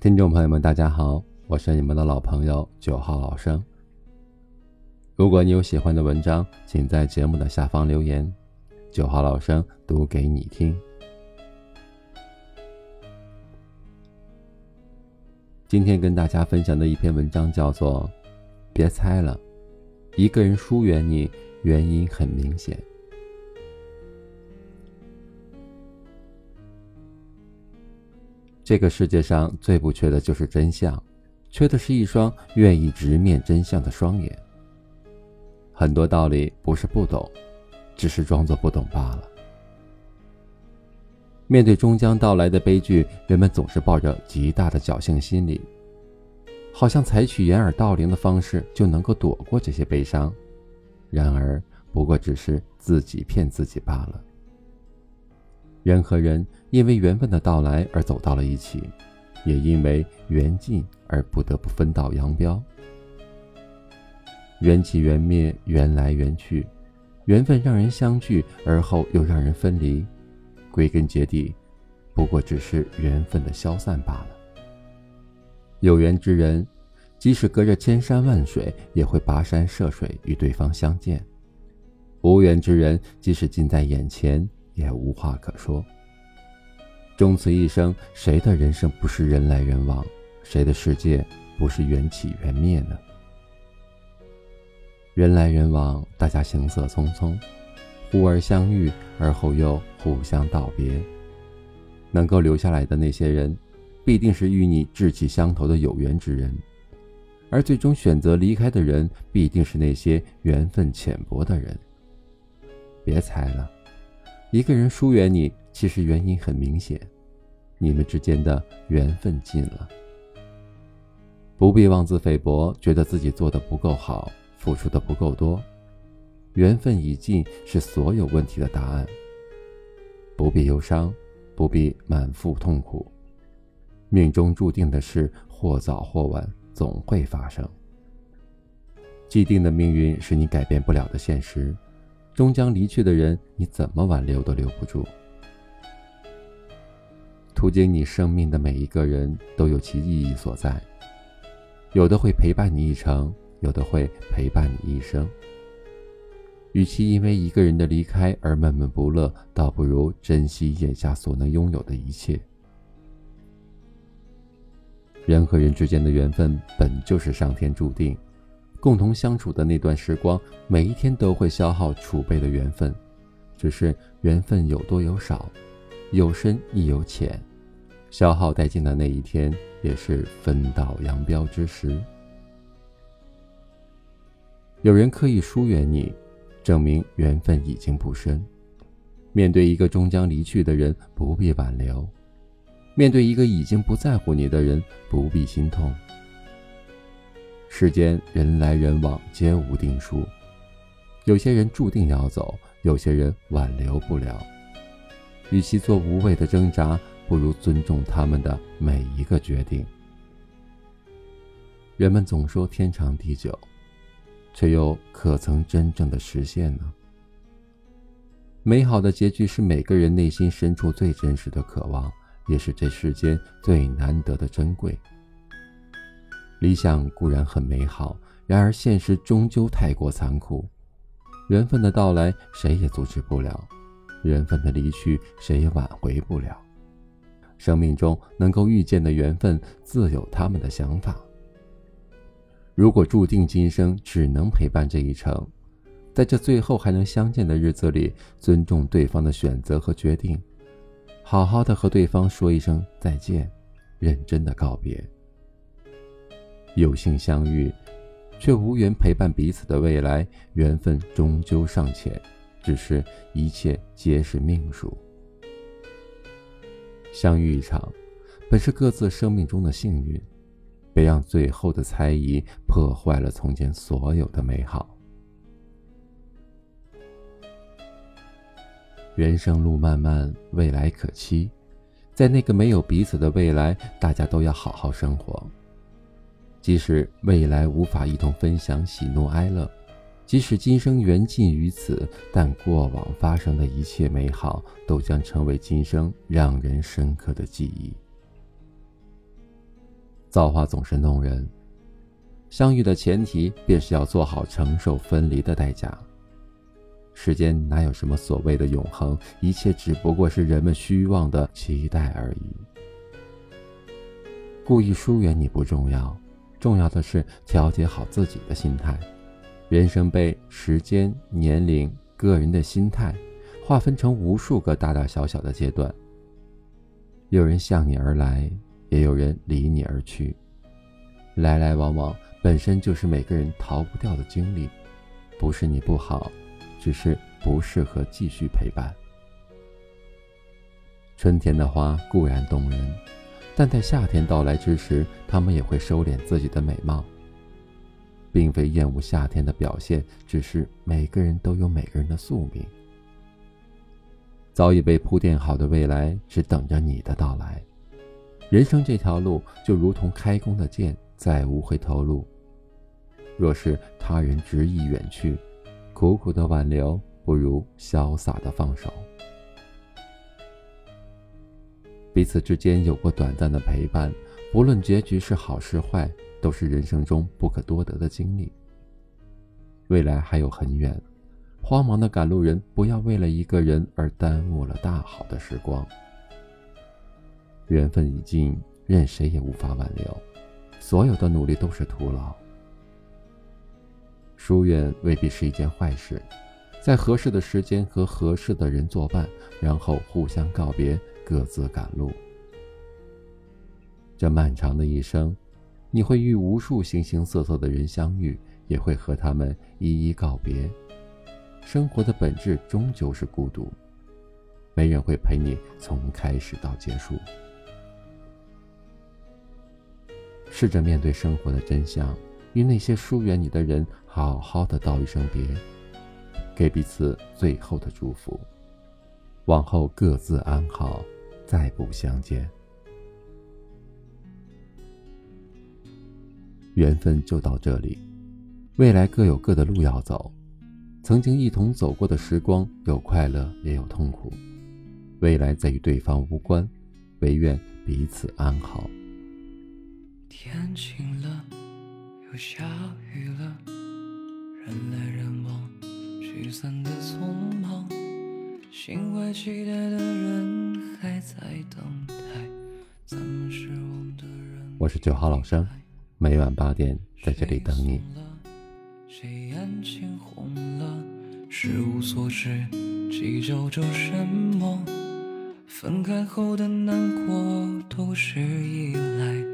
听众朋友们，大家好，我是你们的老朋友九号老生。如果你有喜欢的文章，请在节目的下方留言，九号老生读给你听。今天跟大家分享的一篇文章叫做《别猜了，一个人疏远你，原因很明显》。这个世界上最不缺的就是真相，缺的是一双愿意直面真相的双眼。很多道理不是不懂，只是装作不懂罢了。面对终将到来的悲剧，人们总是抱着极大的侥幸心理，好像采取掩耳盗铃的方式就能够躲过这些悲伤。然而，不过只是自己骗自己罢了。人和人因为缘分的到来而走到了一起，也因为缘尽而不得不分道扬镳。缘起缘灭，缘来缘去，缘分让人相聚，而后又让人分离。归根结底，不过只是缘分的消散罢了。有缘之人，即使隔着千山万水，也会跋山涉水与对方相见；无缘之人，即使近在眼前。也无话可说。终此一生，谁的人生不是人来人往？谁的世界不是缘起缘灭呢？人来人往，大家行色匆匆，忽而相遇，而后又互相道别。能够留下来的那些人，必定是与你志气相投的有缘之人；而最终选择离开的人，必定是那些缘分浅薄的人。别猜了。一个人疏远你，其实原因很明显，你们之间的缘分尽了。不必妄自菲薄，觉得自己做的不够好，付出的不够多。缘分已尽，是所有问题的答案。不必忧伤，不必满腹痛苦。命中注定的事，或早或晚总会发生。既定的命运是你改变不了的现实。终将离去的人，你怎么挽留都留不住。途经你生命的每一个人都有其意义所在，有的会陪伴你一程，有的会陪伴你一生。与其因为一个人的离开而闷闷不乐，倒不如珍惜眼下所能拥有的一切。人和人之间的缘分本就是上天注定。共同相处的那段时光，每一天都会消耗储备的缘分，只是缘分有多有少，有深亦有浅，消耗殆尽的那一天，也是分道扬镳之时。有人刻意疏远你，证明缘分已经不深。面对一个终将离去的人，不必挽留；面对一个已经不在乎你的人，不必心痛。世间人来人往，皆无定数。有些人注定要走，有些人挽留不了。与其做无谓的挣扎，不如尊重他们的每一个决定。人们总说天长地久，却又可曾真正的实现呢？美好的结局是每个人内心深处最真实的渴望，也是这世间最难得的珍贵。理想固然很美好，然而现实终究太过残酷。缘分的到来，谁也阻止不了；缘分的离去，谁也挽回不了。生命中能够遇见的缘分，自有他们的想法。如果注定今生只能陪伴这一程，在这最后还能相见的日子里，尊重对方的选择和决定，好好的和对方说一声再见，认真的告别。有幸相遇，却无缘陪伴彼此的未来，缘分终究尚浅，只是一切皆是命数。相遇一场，本是各自生命中的幸运，别让最后的猜疑破坏了从前所有的美好。人生路漫漫，未来可期，在那个没有彼此的未来，大家都要好好生活。即使未来无法一同分享喜怒哀乐，即使今生缘尽于此，但过往发生的一切美好，都将成为今生让人深刻的记忆。造化总是弄人，相遇的前提便是要做好承受分离的代价。世间哪有什么所谓的永恒？一切只不过是人们虚妄的期待而已。故意疏远你不重要，重要的是调节好自己的心态。人生被时间、年龄、个人的心态划分成无数个大大小小的阶段。有人向你而来，也有人离你而去。来来往往本身就是每个人逃不掉的经历，不是你不好。只是不适合继续陪伴。春天的花固然动人，但在夏天到来之时，他们也会收敛自己的美貌。并非厌恶夏天的表现，只是每个人都有每个人的宿命。早已被铺垫好的未来，只等着你的到来。人生这条路，就如同开弓的箭，再无回头路。若是他人执意远去，苦苦的挽留，不如潇洒的放手。彼此之间有过短暂的陪伴，不论结局是好是坏，都是人生中不可多得的经历。未来还有很远，慌忙的赶路人，不要为了一个人而耽误了大好的时光。缘分已尽，任谁也无法挽留，所有的努力都是徒劳。疏远未必是一件坏事，在合适的时间和合适的人作伴，然后互相告别，各自赶路。这漫长的一生，你会与无数形形色色的人相遇，也会和他们一一告别。生活的本质终究是孤独，没人会陪你从开始到结束。试着面对生活的真相。与那些疏远你的人好好的道一声别，给彼此最后的祝福，往后各自安好，再不相见。缘分就到这里，未来各有各的路要走，曾经一同走过的时光，有快乐也有痛苦，未来再与对方无关，唯愿彼此安好。天晴了。又下雨了，人来人往，聚散的匆忙，心怀期待的人我是九号老生，每晚八点在这里等你。谁眼睛红了？是无所知，计较着什么？分开后的难过都是依赖。